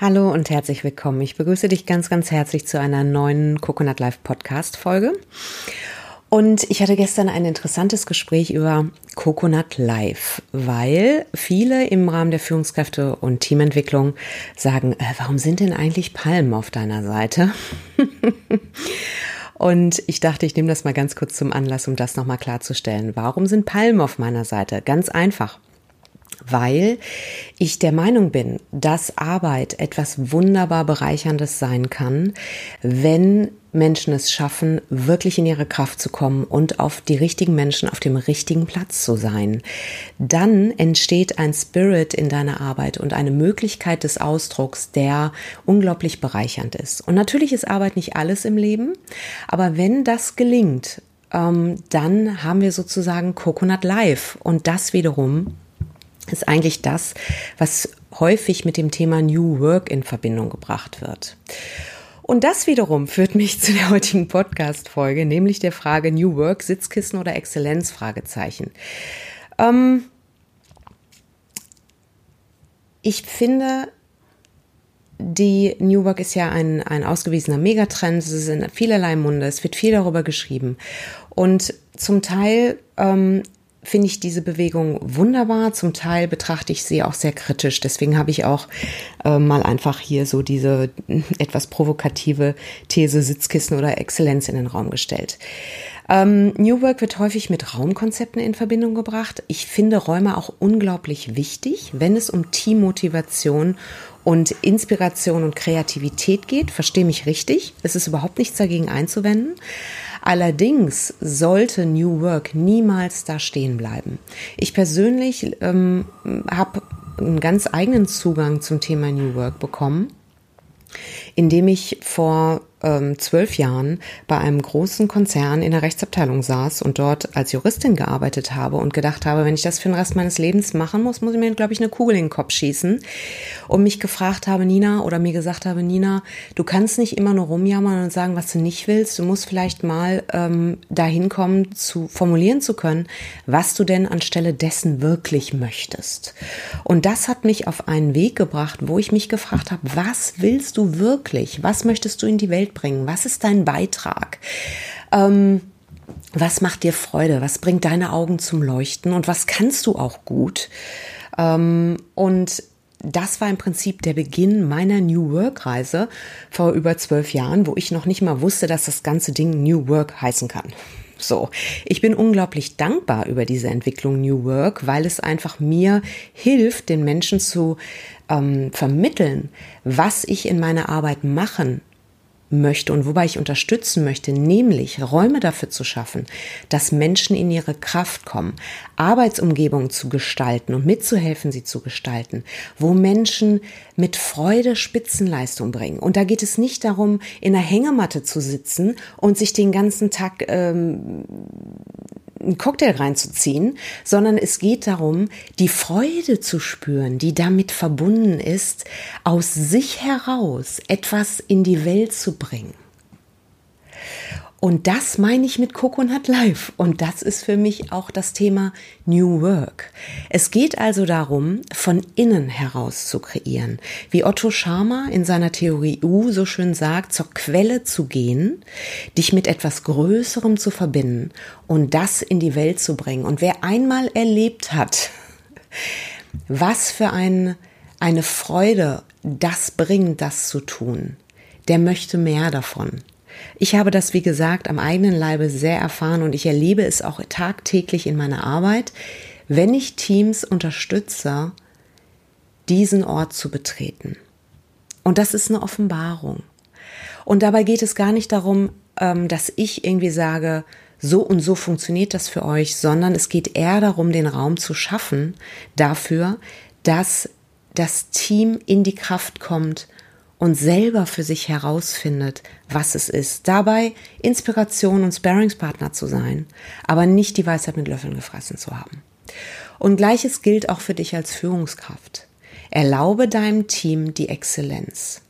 Hallo und herzlich willkommen. Ich begrüße dich ganz, ganz herzlich zu einer neuen Coconut Live Podcast Folge. Und ich hatte gestern ein interessantes Gespräch über Coconut Live, weil viele im Rahmen der Führungskräfte und Teamentwicklung sagen, äh, warum sind denn eigentlich Palmen auf deiner Seite? und ich dachte, ich nehme das mal ganz kurz zum Anlass, um das nochmal klarzustellen. Warum sind Palmen auf meiner Seite? Ganz einfach weil ich der Meinung bin, dass Arbeit etwas wunderbar bereicherndes sein kann, wenn Menschen es schaffen, wirklich in ihre Kraft zu kommen und auf die richtigen Menschen auf dem richtigen Platz zu sein. Dann entsteht ein Spirit in deiner Arbeit und eine Möglichkeit des Ausdrucks, der unglaublich bereichernd ist. Und natürlich ist Arbeit nicht alles im Leben, aber wenn das gelingt, ähm, dann haben wir sozusagen Coconut Life und das wiederum ist eigentlich das, was häufig mit dem Thema New Work in Verbindung gebracht wird. Und das wiederum führt mich zu der heutigen Podcast-Folge, nämlich der Frage New Work, Sitzkissen oder Exzellenz? Fragezeichen. Ähm ich finde, die New Work ist ja ein, ein ausgewiesener Megatrend. Es ist in vielerlei Munde. Es wird viel darüber geschrieben. Und zum Teil ähm, finde ich diese Bewegung wunderbar. Zum Teil betrachte ich sie auch sehr kritisch. Deswegen habe ich auch äh, mal einfach hier so diese etwas provokative These Sitzkissen oder Exzellenz in den Raum gestellt. Ähm, New Work wird häufig mit Raumkonzepten in Verbindung gebracht. Ich finde Räume auch unglaublich wichtig, wenn es um Teammotivation und Inspiration und Kreativität geht. Verstehe mich richtig. Es ist überhaupt nichts dagegen einzuwenden. Allerdings sollte New Work niemals da stehen bleiben. Ich persönlich ähm, habe einen ganz eigenen Zugang zum Thema New Work bekommen, indem ich vor ähm, zwölf Jahren bei einem großen Konzern in der Rechtsabteilung saß und dort als Juristin gearbeitet habe und gedacht habe, wenn ich das für den Rest meines Lebens machen muss, muss ich mir, glaube ich, eine Kugel in den Kopf schießen. Und mich gefragt habe, Nina, oder mir gesagt habe, Nina, du kannst nicht immer nur rumjammern und sagen, was du nicht willst. Du musst vielleicht mal ähm, dahin kommen, zu formulieren zu können, was du denn anstelle dessen wirklich möchtest. Und das hat mich auf einen Weg gebracht, wo ich mich gefragt habe, was willst du wirklich? Was möchtest du in die Welt bringen? Was ist dein Beitrag? Ähm, was macht dir Freude? Was bringt deine Augen zum Leuchten? Und was kannst du auch gut? Ähm, und das war im Prinzip der Beginn meiner New Work Reise vor über zwölf Jahren, wo ich noch nicht mal wusste, dass das ganze Ding New Work heißen kann. So, ich bin unglaublich dankbar über diese Entwicklung New Work, weil es einfach mir hilft, den Menschen zu ähm, vermitteln, was ich in meiner Arbeit machen möchte und wobei ich unterstützen möchte, nämlich Räume dafür zu schaffen, dass Menschen in ihre Kraft kommen, Arbeitsumgebungen zu gestalten und mitzuhelfen, sie zu gestalten, wo Menschen mit Freude Spitzenleistung bringen. Und da geht es nicht darum, in einer Hängematte zu sitzen und sich den ganzen Tag ähm, einen Cocktail reinzuziehen, sondern es geht darum, die Freude zu spüren, die damit verbunden ist, aus sich heraus etwas in die Welt zu bringen. Und das meine ich mit Coconut Life. Und das ist für mich auch das Thema New Work. Es geht also darum, von innen heraus zu kreieren. Wie Otto Scharmer in seiner Theorie U so schön sagt, zur Quelle zu gehen, dich mit etwas Größerem zu verbinden und das in die Welt zu bringen. Und wer einmal erlebt hat, was für ein, eine Freude das bringt, das zu tun, der möchte mehr davon. Ich habe das, wie gesagt, am eigenen Leibe sehr erfahren und ich erlebe es auch tagtäglich in meiner Arbeit, wenn ich Teams unterstütze, diesen Ort zu betreten. Und das ist eine Offenbarung. Und dabei geht es gar nicht darum, ähm, dass ich irgendwie sage, so und so funktioniert das für euch, sondern es geht eher darum, den Raum zu schaffen dafür, dass das Team in die Kraft kommt und selber für sich herausfindet, was es ist. Dabei Inspiration und Sparingspartner zu sein, aber nicht die Weisheit mit Löffeln gefressen zu haben. Und gleiches gilt auch für dich als Führungskraft. Erlaube deinem Team die Exzellenz.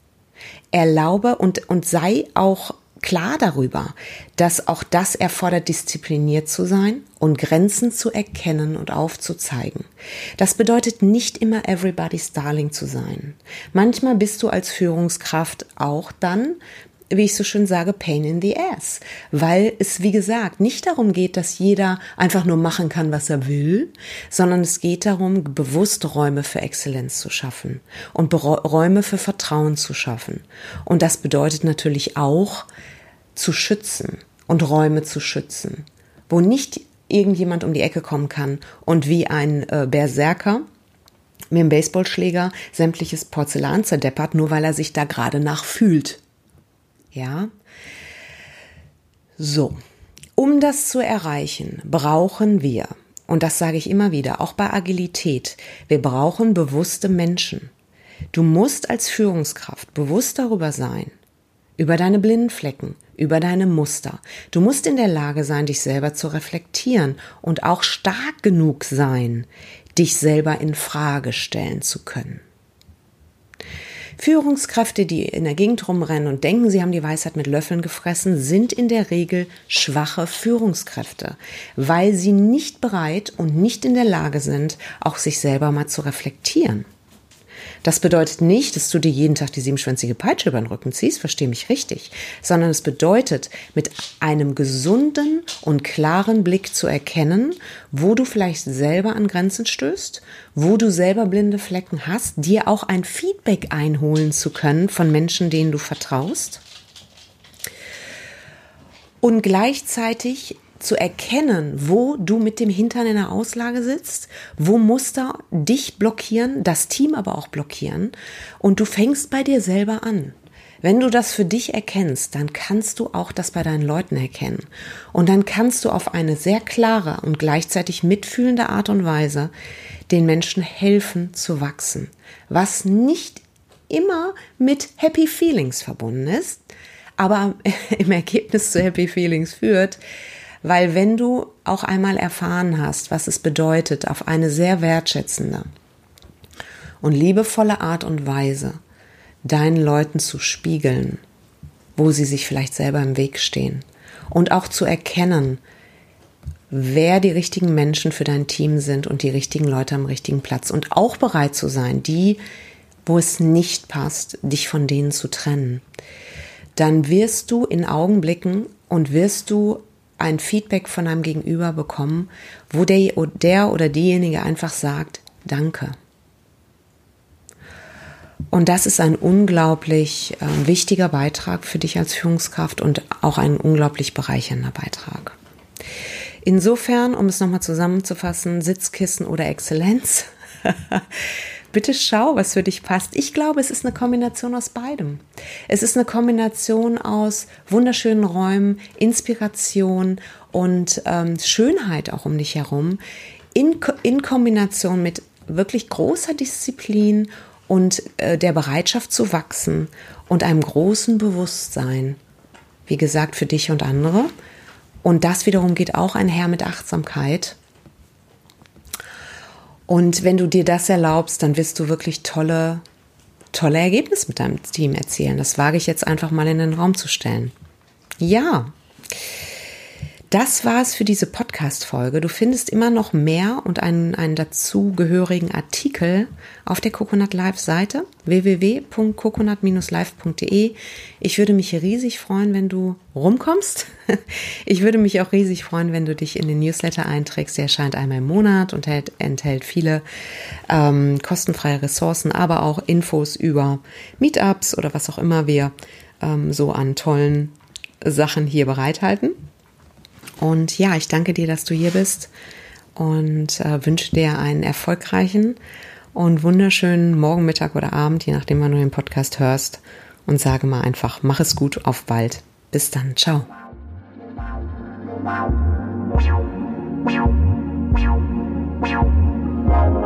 Erlaube und, und sei auch klar darüber, dass auch das erfordert, diszipliniert zu sein und Grenzen zu erkennen und aufzuzeigen. Das bedeutet nicht immer everybody's darling zu sein. Manchmal bist du als Führungskraft auch dann wie ich so schön sage, Pain in the Ass. Weil es, wie gesagt, nicht darum geht, dass jeder einfach nur machen kann, was er will, sondern es geht darum, bewusst Räume für Exzellenz zu schaffen und Räume für Vertrauen zu schaffen. Und das bedeutet natürlich auch, zu schützen und Räume zu schützen, wo nicht irgendjemand um die Ecke kommen kann und wie ein äh, Berserker mit dem Baseballschläger sämtliches Porzellan zerdeppert, nur weil er sich da gerade nach fühlt. Ja? So. Um das zu erreichen, brauchen wir, und das sage ich immer wieder, auch bei Agilität, wir brauchen bewusste Menschen. Du musst als Führungskraft bewusst darüber sein, über deine blinden Flecken, über deine Muster. Du musst in der Lage sein, dich selber zu reflektieren und auch stark genug sein, dich selber in Frage stellen zu können. Führungskräfte, die in der Gegend rumrennen und denken, sie haben die Weisheit mit Löffeln gefressen, sind in der Regel schwache Führungskräfte, weil sie nicht bereit und nicht in der Lage sind, auch sich selber mal zu reflektieren. Das bedeutet nicht, dass du dir jeden Tag die siebenschwänzige Peitsche über den Rücken ziehst, verstehe mich richtig, sondern es bedeutet, mit einem gesunden und klaren Blick zu erkennen, wo du vielleicht selber an Grenzen stößt, wo du selber blinde Flecken hast, dir auch ein Feedback einholen zu können von Menschen, denen du vertraust. Und gleichzeitig zu erkennen, wo du mit dem Hintern in der Auslage sitzt, wo Muster dich blockieren, das Team aber auch blockieren und du fängst bei dir selber an. Wenn du das für dich erkennst, dann kannst du auch das bei deinen Leuten erkennen. Und dann kannst du auf eine sehr klare und gleichzeitig mitfühlende Art und Weise den Menschen helfen zu wachsen. Was nicht immer mit Happy Feelings verbunden ist, aber im Ergebnis zu Happy Feelings führt, weil wenn du auch einmal erfahren hast, was es bedeutet, auf eine sehr wertschätzende und liebevolle Art und Weise deinen Leuten zu spiegeln, wo sie sich vielleicht selber im Weg stehen. Und auch zu erkennen, wer die richtigen Menschen für dein Team sind und die richtigen Leute am richtigen Platz. Und auch bereit zu sein, die, wo es nicht passt, dich von denen zu trennen, dann wirst du in Augenblicken und wirst du ein Feedback von einem Gegenüber bekommen, wo der, der oder diejenige einfach sagt, danke. Und das ist ein unglaublich äh, wichtiger Beitrag für dich als Führungskraft und auch ein unglaublich bereichernder Beitrag. Insofern, um es nochmal zusammenzufassen, Sitzkissen oder Exzellenz. Bitte schau, was für dich passt. Ich glaube, es ist eine Kombination aus beidem. Es ist eine Kombination aus wunderschönen Räumen, Inspiration und ähm, Schönheit auch um dich herum, in, in Kombination mit wirklich großer Disziplin und äh, der Bereitschaft zu wachsen und einem großen Bewusstsein, wie gesagt, für dich und andere. Und das wiederum geht auch einher mit Achtsamkeit und wenn du dir das erlaubst, dann wirst du wirklich tolle, tolle Ergebnisse mit deinem Team erzielen. Das wage ich jetzt einfach mal in den Raum zu stellen. Ja. Das war es für diese Podcast-Folge. Du findest immer noch mehr und einen, einen dazugehörigen Artikel auf der Coconut Live Seite www.coconut-live.de. Ich würde mich riesig freuen, wenn du rumkommst. Ich würde mich auch riesig freuen, wenn du dich in den Newsletter einträgst. Der erscheint einmal im Monat und enthält, enthält viele ähm, kostenfreie Ressourcen, aber auch Infos über Meetups oder was auch immer wir ähm, so an tollen Sachen hier bereithalten. Und ja, ich danke dir, dass du hier bist und äh, wünsche dir einen erfolgreichen und wunderschönen Morgen, Mittag oder Abend, je nachdem, wann du den Podcast hörst. Und sage mal einfach, mach es gut, auf bald. Bis dann, ciao. Wow.